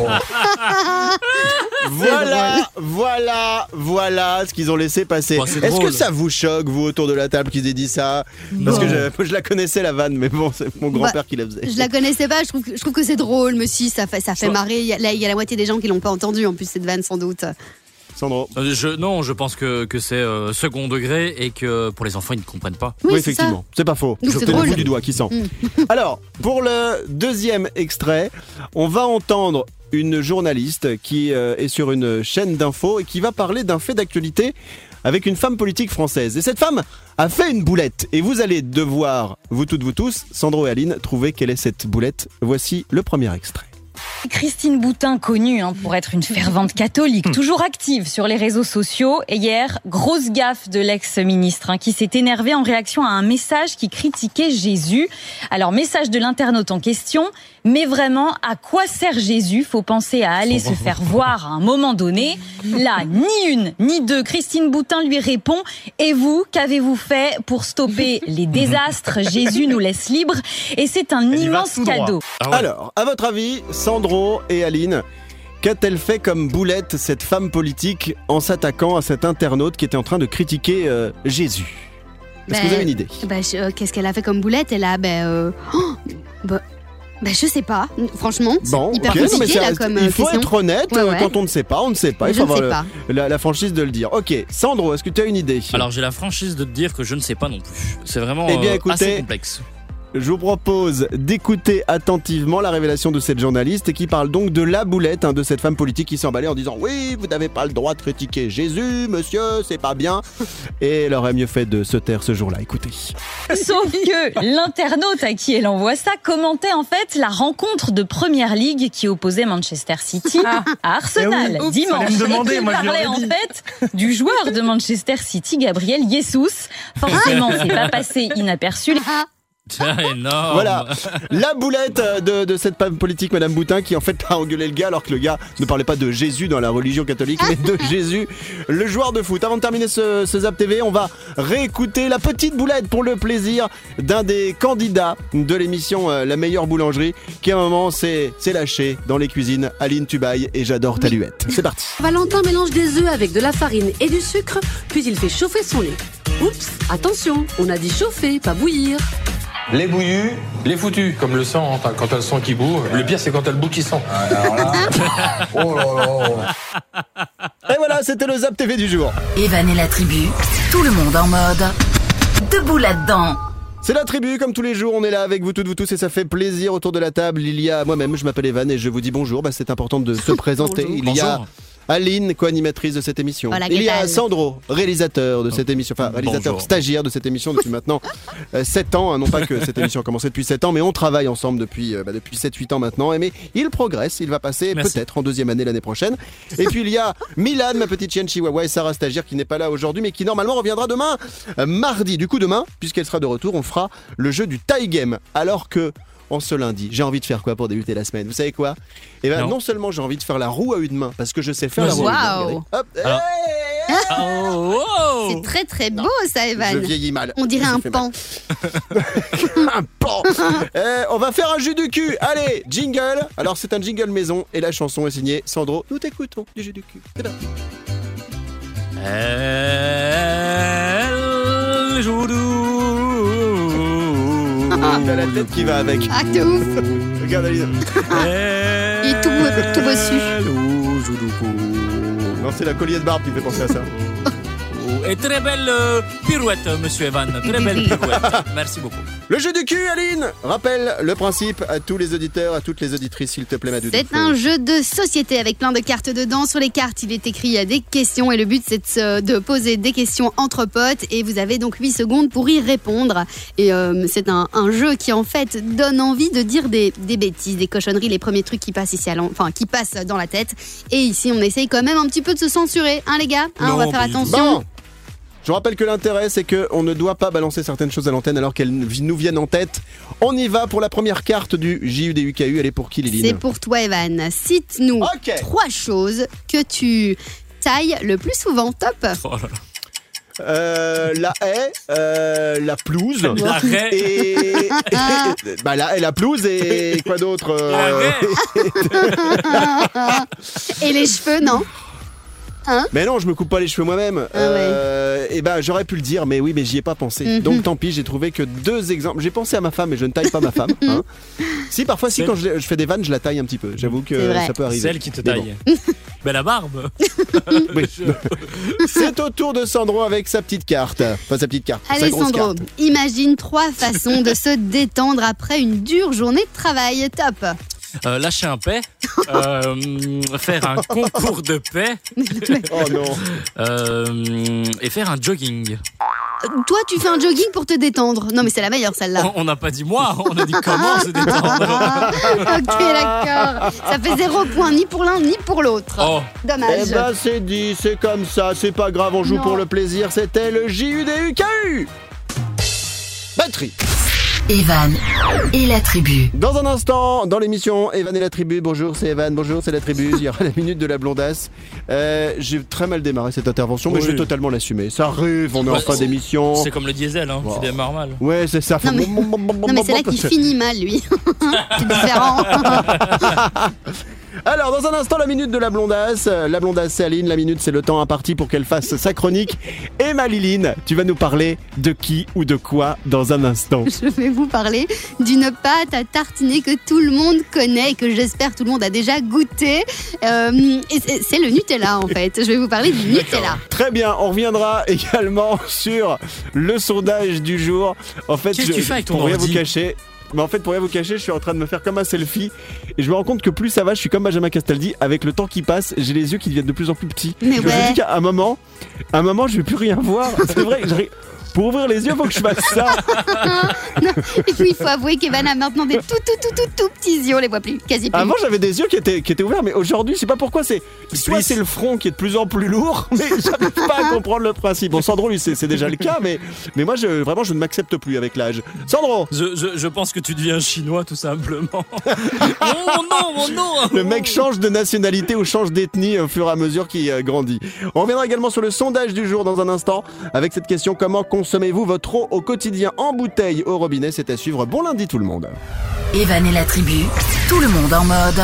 là. Voilà, voilà, voilà ce qu'ils ont laissé passer. Bon, Est-ce que ça vous choque, vous, autour de la table, qu'ils aient dit ça? Parce que je, je la connaissais, la vanne, mais bon, c'est mon grand-père qui la faisait. Je la connaissais pas, je trouve, que- je trouve que c'est drôle, mais si, ça fait, ça fait marrer. Il y, a, là, il y a la moitié des gens qui l'ont pas entendu, en plus, cette vanne, sans doute. Sandro Euh, Je, non, je pense que, que c'est euh, second degré et que pour les enfants, ils ne comprennent pas. Oui, effectivement, c'est pas faux. Je le bout du doigt qui sent. Alors, pour le deuxième extrait, on va entendre une journaliste qui euh, est sur une chaîne d'infos et qui va parler d'un fait d'actualité avec une femme politique française. Et cette femme a fait une boulette. Et vous allez devoir, vous toutes, vous tous, Sandro et Aline, trouver quelle est cette boulette. Voici le premier extrait. Christine Boutin, connue hein, pour être une fervente catholique, toujours active sur les réseaux sociaux. Et hier, grosse gaffe de l'ex-ministre hein, qui s'est énervé en réaction à un message qui critiquait Jésus. Alors, message de l'internaute en question. Mais vraiment, à quoi sert Jésus? Faut penser à aller se faire voir à un moment donné. Là, ni une, ni deux. Christine Boutin lui répond. Et vous, qu'avez-vous fait pour stopper les désastres? Jésus nous laisse libres. Et c'est un immense cadeau. Ah ouais. Alors, à votre avis, Sandro et Aline, qu'a-t-elle fait comme boulette cette femme politique en s'attaquant à cet internaute qui était en train de critiquer euh, Jésus? Est-ce que Ben, vous avez une idée? je- euh, qu'est-ce qu'elle a fait comme boulette? Elle a, ben, euh, oh, bah, bah, je sais pas. Franchement, Bon, hyper ok, non, mais compliqué là comme il faut question. être honnête. Ouais, ouais. Quand on ne sait pas, on ne sait pas. Il faut avoir sais le- la, la franchise de le dire. Ok, Sandro, est-ce que tu as une idée? Alors j'ai la franchise de te dire que je ne sais pas non plus. C'est vraiment Eh bien, euh, écoutez, assez complexe. Je vous propose d'écouter attentivement la révélation de cette journaliste qui parle donc de la boulette hein, de cette femme politique qui s'est emballée en disant Oui, vous n'avez pas le droit de critiquer Jésus, monsieur, c'est pas bien. Et elle aurait mieux fait de se taire ce jour-là. Écoutez. Sauf que l'internaute à qui elle envoie ça commentait en fait la rencontre de Première Ligue qui opposait Manchester City à Arsenal Eh oui. Dimanche. demander, et qui moi, parlait en fait du joueur de Manchester City, Gabriel Jesus. Forcément, c'est pas passé inaperçu. Énorme. Voilà, la boulette de, de cette femme politique, Madame Boutin, qui en fait a engueulé le gars alors que le gars ne parlait pas de Jésus dans la religion catholique, mais de Jésus, le joueur de foot. Avant de terminer ce, ce Zap TV, on va réécouter la petite boulette pour le plaisir d'un des candidats de l'émission euh, La meilleure boulangerie, qui à un moment s'est lâché dans les cuisines. Aline Tubaille et j'adore Taluette. C'est parti. Valentin mélange des œufs avec de la farine et du sucre, puis il fait chauffer son lait. Oups, attention, on a dit chauffer, pas bouillir. Les bouillus, les foutus, comme le sang, hein, quand t'as le sang qui bout. Le pire, c'est quand t'as le bout qui sent. Alors là, oh là là. Et voilà, c'était le Zap TV du jour. Evan et la tribu, tout le monde en mode debout là-dedans. C'est la tribu, comme tous les jours, on est là avec vous toutes, vous tous, et ça fait plaisir autour de la table. Il y a moi-même, je m'appelle Evan et je vous dis bonjour. Bah, c'est important de se présenter. Bonjour. Il y a Bonjour. Aline, co-animatrice de cette émission. Voilà, Il y a Sandro, réalisateur de cette émission, enfin réalisateur Bonjour. stagiaire de cette émission depuis maintenant 7 ans. hein. non pas que cette émission a commencé depuis 7 ans, mais on travaille ensemble depuis, euh, bah, depuis 7-8 ans maintenant. Et mais il progresse, il va passer peut-être en deuxième année l'année prochaine. Et puis il y a Milan, ma petite chienne chihuahua, et Sarah stagiaire qui n'est pas là aujourd'hui, mais qui normalement reviendra demain, euh, mardi. Du coup, demain, puisqu'elle sera de retour, on fera le jeu du tie game. Alors que. En ce lundi, j'ai envie de faire quoi pour débuter la semaine Vous savez quoi Eh ben non. Non. seulement j'ai envie de faire la roue à une main parce que je sais faire la roue. À une main. Hop, Alors- hey Oh, wow. C'est très très beau ça, Je Evan. vieillis mal. On dirait un pan. un pan. Eh, on va faire un jus du cul. Allez, jingle. Alors c'est un jingle maison et la chanson est signée Sandro. Nous t'écoutons du jus du cul. C'est parti. Elle joue T'as la tête qui va avec. Ah, de ouf. Regarde Aline. Il est tout, tout bossu. Non, c'est la collier de barbe qui me fait penser à ça. Et très belle euh, pirouette, monsieur Evan. Très belle pirouette. Merci beaucoup. Le jeu du cul, Aline. Rappelle le principe à tous les auditeurs, à toutes les auditrices, s'il te plaît, ma doudou. C'est un jeu de société avec plein de cartes dedans. Sur les cartes, il est écrit il y a des questions et le but c'est de, se- de poser des questions entre potes et vous avez donc 8 secondes pour y répondre. Et euh, c'est un, un jeu qui en fait donne envie de dire des, des bêtises, des cochonneries, les premiers trucs qui passent ici, à enfin qui passent dans la tête. Et ici, on essaye quand même un petit peu de se censurer, hein les gars? Hein, On va faire attention. Bon. Je rappelle que l'intérêt, c'est qu'on ne doit pas balancer certaines choses à l'antenne alors qu'elles nous viennent en tête. On y va pour la première carte du JUDUKU. Elle est pour qui, C'est Liline pour toi, Evan. Cite-nous trois choses que tu tailles le plus souvent. Top. Oh là là. Euh, la haie, euh, la pelouse. La raie. Et. bah, la haie, la pelouse et quoi d'autre euh. Et les cheveux, non? Mais non, je me coupe pas les cheveux moi-même. Ah ouais. et ben, j'aurais pu le dire, mais oui, mais j'y ai pas pensé. Mhm. Donc tant pis, j'ai trouvé que deux exemples. J'ai pensé à ma femme, mais je ne taille pas ma femme. hein. Si, parfois, si, quand je, je fais des vannes, je la taille un petit peu. J'avoue que ça peut arriver. Celle qui te Mais bon. taille. Mais la barbe. Oui. C'est au tour de Sandro avec sa petite carte. Enfin, sa petite carte. sa Allez grosse Sandro, carte. imagine trois façons de se détendre après une dure journée de travail. Top. Euh, lâcher un paix. Euh, faire un concours de paix. Oh non. euh, et faire un jogging. Toi, tu fais un jogging pour te détendre. Non, mais c'est la meilleure celle-là. On- n'a pas dit moi, on a dit comment se détendre. Ok, d'accord. Ça fait zéro point ni pour l'un ni pour l'autre. Oh, Eh Dommage. ben, c'est dit, c'est comme ça, c'est pas grave, on joue Non. pour le plaisir. C'était le JUDUKU. Batterie. Evan et la tribu. Dans un instant, dans l'émission Evan et la tribu, bonjour c'est Evan, bonjour c'est la tribu, il y aura la minute de la blondasse. Euh, J'ai très mal démarré cette intervention, mais Oui. je vais totalement l'assumer. Ça arrive, on est en Ouais, fin c'est- d'émission. c'est comme le diesel, hein. tu démarres mal. Ouais, c'est ça. Non, mais- Non, mais c'est là qu'il finit mal, lui. c'est différent. Alors, dans un instant, la minute de la blondasse. La blondasse, c'est Aline. La minute, c'est le temps imparti pour qu'elle fasse sa chronique. Et Maliline, tu vas nous parler de qui ou de quoi dans un instant. Je vais vous parler d'une pâte à tartiner que tout le monde connaît et que j'espère tout le monde a déjà goûté. Euh, c'est le Nutella en fait. Je vais vous parler du Nutella. Très bien, on reviendra également sur le sondage du jour. En fait, Qu'est-ce que je- tu fais avec ton pour rien vous cacher. Mais en fait, pour rien vous cacher, je suis en train de me faire comme un selfie et je me rends compte que plus ça va, je suis comme Benjamin Castaldi. Avec le temps qui passe, j'ai les yeux qui deviennent de plus en plus petits. Mais je ouais. me dis qu'à un moment, à un moment, je vais plus rien voir. C'est vrai. Je Pour ouvrir les yeux, faut que je fasse ça. Non, Et puis il faut avouer qu'Evan a maintenant des tout tout tout tout tout petits yeux, on les voit plus, quasi plus. Avant, j'avais des yeux qui étaient, qui étaient ouverts, mais aujourd'hui, je sais pas pourquoi. C'est soit c'est le front qui est de plus en plus lourd, mais j'arrive pas à comprendre le principe. Bon, Sandro, lui, c'est c'est déjà le cas, mais, mais moi, je, vraiment, je ne m'accepte plus avec l'âge. Sandro, Je, je, je pense que tu deviens chinois tout simplement. oh non, oh non le mec change de nationalité ou change d'ethnie au fur et à mesure qu'il euh, grandit. On reviendra également sur le sondage du jour dans un instant avec cette question comment consommez-vous votre eau au quotidien en bouteille au robinet C'est à suivre. Bon lundi tout le monde. Evan la tribu, tout le monde en mode.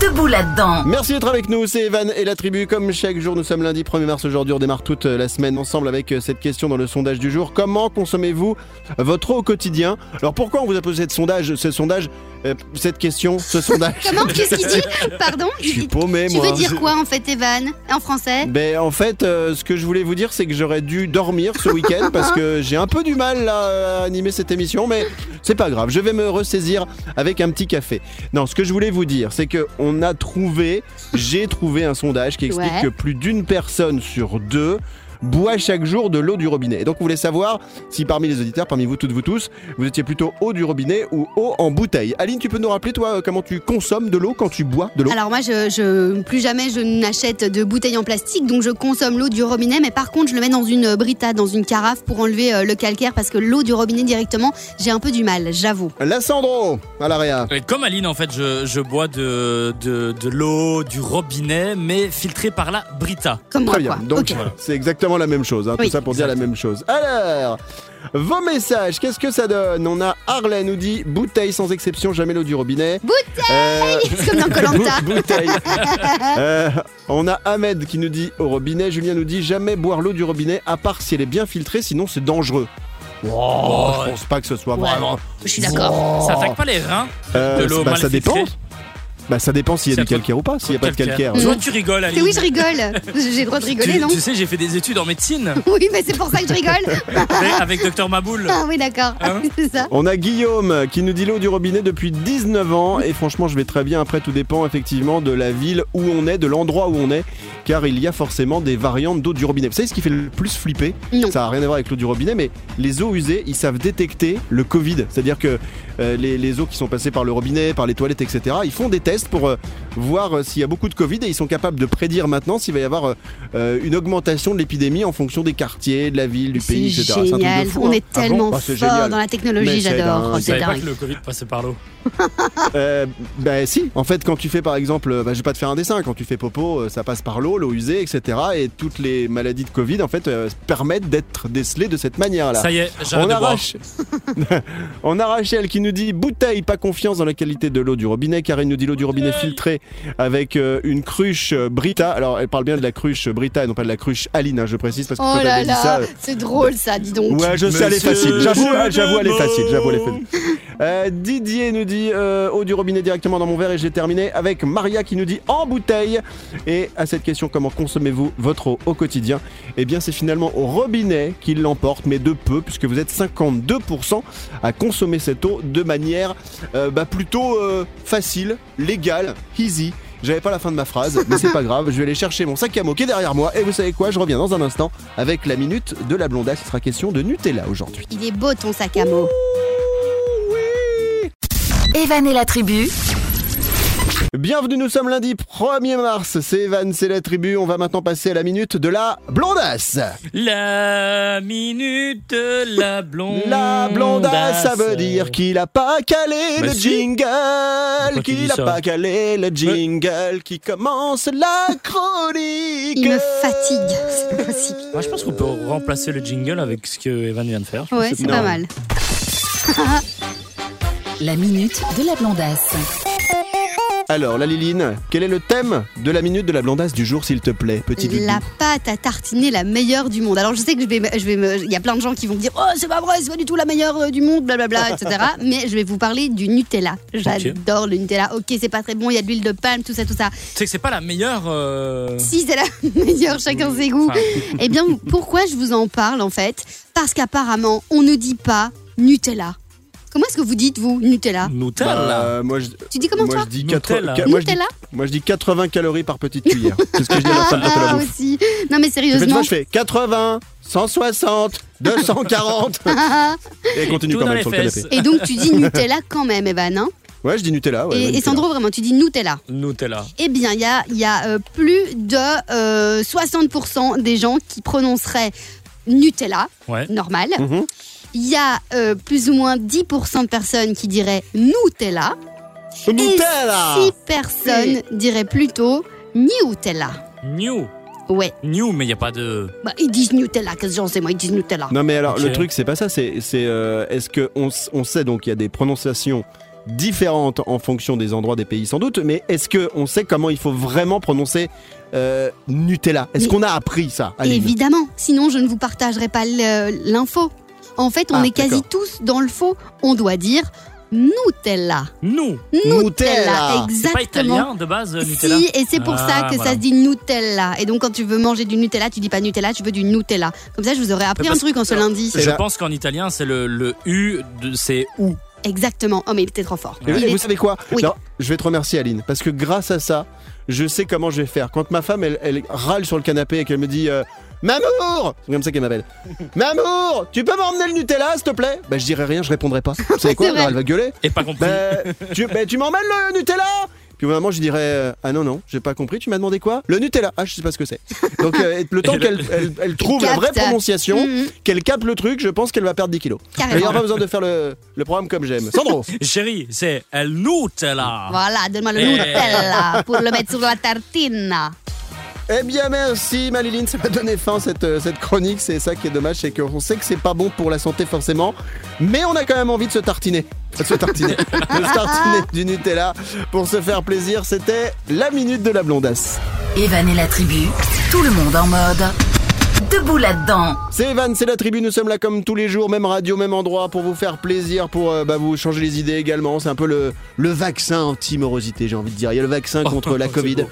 Debout là-dedans. Merci d'être avec nous, c'est Evan et la tribu. Comme chaque jour, nous sommes lundi 1er mars aujourd'hui. On démarre toute la semaine ensemble avec euh, cette question dans le sondage du jour. Comment consommez-vous votre eau au quotidien? Alors pourquoi on vous a posé ce sondage, ce sondage, euh, cette question, ce sondage? Comment? Qu'est-ce qu'il dit? Pardon? Je suis paumé, Tu moi. veux dire quoi en fait, Evan? En français? Ben en fait, euh, ce que je voulais vous dire, c'est que j'aurais dû dormir ce week-end parce que j'ai un peu du mal là, à animer cette émission, mais c'est pas grave. Je vais me ressaisir avec un petit café. Non, ce que je voulais vous dire, c'est que on a trouvé, j'ai trouvé un sondage qui explique Ouais. que plus d'une personne sur deux boit chaque jour de l'eau du robinet. Et donc on voulait savoir si parmi les auditeurs, parmi vous toutes vous tous, vous étiez plutôt eau du robinet ou eau en bouteille. Aline, tu peux nous rappeler toi euh, comment tu consommes de l'eau quand tu bois de l'eau? Alors moi, je, je- plus jamais je n'achète de bouteilles en plastique, donc je consomme l'eau du robinet, mais par contre, je le mets dans une brita, dans une carafe pour enlever euh, le calcaire, parce que l'eau du robinet directement, j'ai un peu du mal, j'avoue. La Sandro à l'area. Comme Aline, en fait, je, je bois de, de, de l'eau du robinet, mais filtrée par la Brita. Comme moi, Très bien, quoi. donc c'est exactement la même chose, hein, tout ça pour dire la même chose. Alors, vos messages, qu'est-ce que ça donne? On a Harley nous dit bouteille sans exception, jamais l'eau du robinet. Bouteille C'est comme dans bouteille. Euh, on a Ahmed qui nous dit au robinet, Julien nous dit jamais boire l'eau du robinet à part si elle est bien filtrée, sinon c'est dangereux. Oh, je pense pas que ce soit Ouais, vraiment. je suis d'accord. Ça attaque pas les reins Euh, de l'eau bah, ça dépend. Bah ça dépend s'il y a du calcaire ou pas. S'il y a pas de calcaire. Tu vois, tu rigoles, Aline. Oui, je rigole. J'ai le droit de rigoler, tu, non tu sais, j'ai fait des études en médecine Oui, mais c'est pour ça que je rigole. avec, avec Docteur Maboul. Ah oui, d'accord. Hein c'est ça. On a Guillaume qui nous dit l'eau du robinet depuis 19 ans et franchement je vais très bien après tout dépend effectivement de la ville où on est, de l'endroit où on est car il y a forcément des variantes d'eau du robinet. Vous savez ce qui fait le plus flipper Non. Ça n'a rien à voir avec l'eau du robinet mais les eaux usées ils savent détecter le Covid. C'est-à-dire que euh, les, les eaux qui sont passées par le robinet, par les toilettes etc. Ils font des tests pour euh, voir euh, s'il y a beaucoup de Covid et ils sont capables de prédire maintenant s'il va y avoir euh, une augmentation de l'épidémie en fonction des quartiers, de la ville, du pays etc. C'est un truc de génial. fou, On hein. est Ah bon tellement Ah, c'est fort génial. dans la technologie, j'adore. C'est pas que le Covid passait par l'eau. Euh, bah si, en fait quand tu fais par exemple, bah, je vais pas te faire un dessin, quand tu fais popo, ça passe par l'eau, l'eau usée, etc. Et toutes les maladies de Covid en fait euh, permettent d'être décelées de cette manière-là. Ça y est, On de a, boire. Rach- On a Rachel qui nous dit bouteille, pas confiance dans la qualité de l'eau du robinet. Karine nous dit l'eau du robinet filtrée avec euh, une cruche euh, Brita. Alors elle parle bien de la cruche Brita et non pas de la cruche Aline, hein, je précise parce que Oh quand là elle a dit ça. là, c'est drôle ça, dis donc. Ouais, je sais, elle est Monsieur facile. J'avoue, j'avoue, elle est facile. J'avoue, elle est facile. Euh, Didier nous dit euh, eau du robinet directement dans mon verre et j'ai terminé avec Maria qui nous dit en bouteille. Et à cette question, comment consommez-vous votre eau au quotidien? Eh bien, c'est finalement au robinet qui l'emporte, mais de peu, puisque vous êtes 52% à consommer cette eau de manière euh, bah, plutôt euh, facile, légale, easy. J'avais pas la fin de ma phrase, mais c'est pas grave. Je vais aller chercher mon sac à mots qui est derrière moi. Et vous savez quoi Je reviens dans un instant avec la minute de la blondasse. Il sera question de Nutella aujourd'hui. Il est beau ton sac à mots. Evan et la tribu, Bienvenue, nous sommes lundi 1er mars. C'est Evan, c'est la tribu. On va maintenant passer à la minute de la blondasse. La minute de la blondasse. La blondasse, ça veut dire qu'il a pas calé Bah le si. jingle, qu'il a pas calé le jingle, qui commence la chronique. Il me fatigue, c'est pas possible. Moi, je pense qu'on peut remplacer le jingle avec ce que Evan vient de faire. Ouais, c'est pas mal. la minute de la blondasse. Alors, la Liline, quel est le thème de la minute de la blondasse du jour, s'il te plaît, petit Dudu La pâte à tartiner la meilleure du monde. Alors je sais que je vais, me- je vais me- il y a plein de gens qui vont me dire oh c'est pas vrai, c'est pas du tout la meilleure euh, du monde, blablabla, etc. Mais je vais vous parler du Nutella. J'adore le Nutella. Ok, c'est pas très bon, il y a de l'huile de palme, tout ça, tout ça. Tu sais que c'est pas la meilleure. euh, Si c'est la meilleure, chacun ses goûts. Enfin, Eh bien, pourquoi je vous en parle en fait? Parce qu'apparemment, on ne dit pas Nutella. Comment est-ce que vous dites vous Nutella Nutella. Bah, moi, je, Tu dis comment moi, toi je dis Nutella. 80 moi, je dis- Nutella moi, je dis 80 calories par petite cuillère. C'est ce que je dis à la salle de la Ah bouffe. aussi. Non mais Je fais, tu sérieusement. vois, je fais 80, 160, 240. Et continue Tout quand dans même les sur le fesses. canapé. Et donc tu dis Nutella quand même, Evan. hein Ouais, je dis Nutella. Ouais, et, Nutella. Sandro, vraiment, tu dis Nutella. Nutella. Eh bien, il y a, il y a, euh, plus de euh, 60% des gens qui prononceraient Nutella, Ouais. normal. Mhm. Il y a euh, plus ou moins 10% de personnes qui diraient Nutella. Nutella Et 6 personnes diraient plutôt Nutella. New. Ouais, New, mais il n'y a pas de. bah, ils disent Nutella, qu'est-ce que j'en sais moi, ils disent Nutella. Non mais alors le truc c'est pas ça, c'est c'est euh, est-ce que on, sait donc il y a des prononciations différentes en fonction des endroits des pays sans doute, mais est-ce que on sait comment il faut vraiment prononcer euh, Nutella? Est-ce qu'on a appris ça Aline? Évidemment, sinon je ne vous partagerai pas l'info. En fait, on Ah, est quasi tous dans le faux. On doit dire Nutella. Nous. Nutella. C'est pas exactement. italien de base, euh, Nutella Si, et c'est pour Ah, ça que voilà. ça se dit Nutella. Et donc, quand tu veux manger du Nutella, tu dis pas Nutella, tu veux du Nutella. Comme ça, je vous aurais appris un truc en ce lundi. Je là- pense qu'en italien, c'est le, le U, de- c'est ou. Exactement. Oh, mais il était trop fort. Et vous, Il vous est- savez quoi Oui. Alors, Je vais te remercier Aline, parce que grâce à ça, je sais comment je vais faire. Quand ma femme, elle, elle râle sur le canapé et qu'elle me dit euh, Mamour C'est comme ça qu'elle m'appelle. Mamour, tu peux m'emmener le Nutella, s'il te plaît? Bah je dirai rien, je répondrai pas. Vous savez quoi? Alors, Elle va gueuler. Et pas compris. Bah, tu, bah, tu m'emmènes le Nutella? Puis au moment, je dirais euh, Ah non, non, j'ai pas compris, tu m'as demandé quoi? Le Nutella Ah, je sais pas ce que c'est. Donc, euh, le temps le- qu'elle elle, elle trouve la vraie prononciation, Mhm. qu'elle capte le truc, je pense qu'elle va perdre 10 kilos. Il n'y aura pas besoin de faire le, le programme comme j'aime. Sandro Chérie, c'est el Nutella. Voilà, donne-moi le. Nutella pour le mettre sur la tartine. Eh bien merci Maliline, ça m'a donné fin cette, euh, cette chronique, c'est ça qui est dommage, c'est qu'on sait que c'est pas bon pour la santé forcément, mais on a quand même envie de se tartiner. De se tartiner. de se tartiner du Nutella pour se faire plaisir, c'était la minute de la blondasse. Evan et la tribu, tout le monde en mode debout là-dedans. C'est Evan, c'est la tribu, nous sommes là comme tous les jours, même radio, même endroit, pour vous faire plaisir, pour euh, bah, vous changer les idées également. C'est un peu le, le vaccin anti-morosité, j'ai envie de dire. Il y a le vaccin contre la Covid.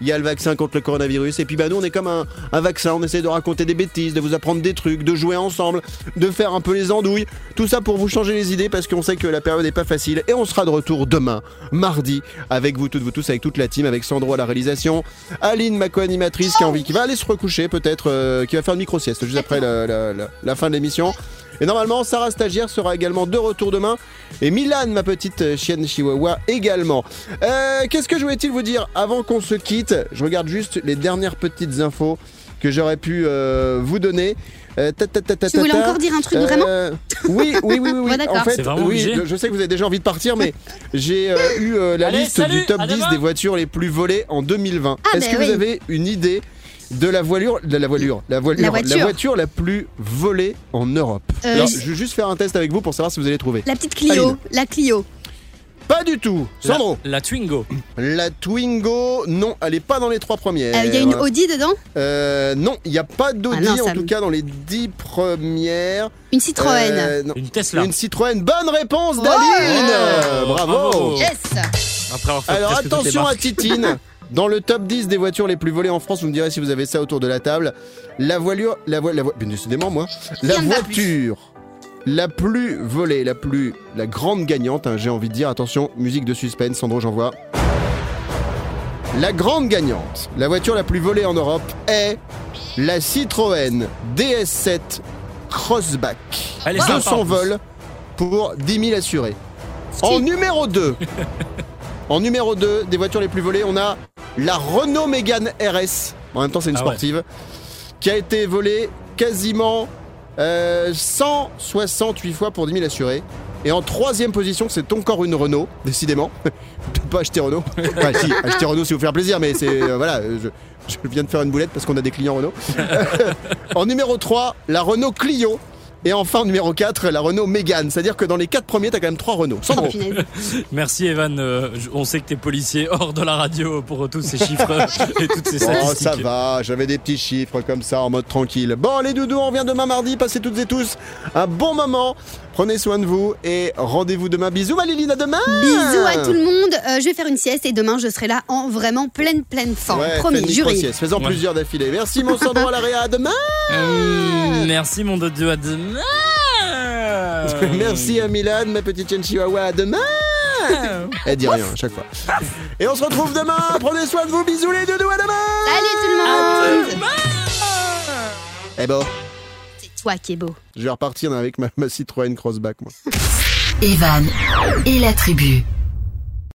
Il y a le vaccin contre le coronavirus. Et puis bah nous on est comme un, un vaccin, on essaie de raconter des bêtises, de vous apprendre des trucs, de jouer ensemble, de faire un peu les andouilles. Tout ça pour vous changer les idées parce qu'on sait que la période n'est pas facile. Et on sera de retour demain, mardi, avec vous toutes, vous tous, avec toute la team, avec Sandro à la réalisation, Aline, ma co-animatrice, qui a envie, qui va aller se recoucher peut-être, euh, qui va faire une micro-sieste juste après la fin de l'émission. Et normalement, Sarah Stagiaire sera également de retour demain. Et Milan, ma petite euh, chienne chihuahua, également. Euh, Qu'est-ce que je voulais-il vous dire avant qu'on se quitte? Je regarde juste les dernières petites infos que j'aurais pu euh, vous donner. Euh, ta, ta, ta, ta, Tu voulais encore dire un truc, Euh, vraiment Oui, oui, oui, oui. oui. Ouais, en fait, C'est vraiment oui, je sais que vous avez déjà envie de partir, mais j'ai euh, eu euh, la Allez, liste salut, du top à 10 demain. des voitures les plus volées en 2020. Ah, Est-ce ben que oui. vous avez une idée de la voilure, de la voilure, la voilure, La voiture. voiture la plus volée en Europe Euh, Alors, je- vais juste faire un test avec vous pour savoir si vous allez trouver. La petite Clio. Aline. La Clio. Pas du tout. Sandro. La, la Twingo. La Twingo, non, elle est pas dans les trois premières. Il y a une Audi dedans Euh, non, il n'y a pas d'Audi Ah ça en tout me- cas dans les dix premières. Une Citroën. Euh, non. Une Tesla. Une Citroën. Bonne réponse Oh d'Aline Oh, Bravo, bravo. Yes Après avoir fait Alors attention à. Titine Dans le top 10 des voitures les plus volées en France, vous me direz si vous avez ça autour de la table. La voilure, la voie, la voie, bien décidément moi, la voiture la plus volée, la plus, la grande gagnante, hein, j'ai envie de dire. Attention, musique de suspense, Sandro, j'envoie. La grande gagnante, la voiture la plus volée en Europe est la Citroën DS7 Crossback. Elle est sympa, en 200 plus. vols pour 10 000 assurés. En numéro 2, en numéro 2 des voitures les plus volées, on a la Renault Mégane RS. En même temps, c'est une Ah ouais. sportive. Qui a été volée quasiment euh, 168 fois pour 10 000 assurés. Et en troisième position, c'est encore une Renault, décidément. Ne pas acheter Renault. Enfin, si, acheter Renault si vous faire plaisir, mais c'est. euh, voilà, euh, je, je viens de faire une boulette parce qu'on a des clients Renault. en numéro 3, la Renault Clio. Et enfin, numéro 4, la Renault Mégane. C'est-à-dire que dans les 4 premiers, t'as quand même 3 Renault. Sandro. Merci Evan. Euh, on sait que t'es policier hors de la radio pour tous ces chiffres et toutes ces Oh, statistiques. ça va, j'avais des petits chiffres comme ça en mode tranquille. Bon, les doudous, on revient demain mardi. Passez toutes et tous un bon moment. Prenez soin de vous et rendez-vous demain. Bisous, Maléline, à demain. Bisous à tout le monde. Euh, je vais faire une sieste et demain je serai là en vraiment pleine pleine forme. Ouais, Promis, juré. Ouais. plusieurs d'affilée. Merci, mon Sandro à la réa. À demain. Hum, merci mon dodo à demain. Merci à Milan, ma petite chienne chihuahua. À demain. Elle dit rien à chaque fois. Et on se retrouve demain. Prenez soin de vous. Bisous, les doudous. À demain. Salut tout le monde. Eh bon, toi qui es beau. je vais repartir avec ma, ma Citroën Crossback, moi. Evan et la tribu.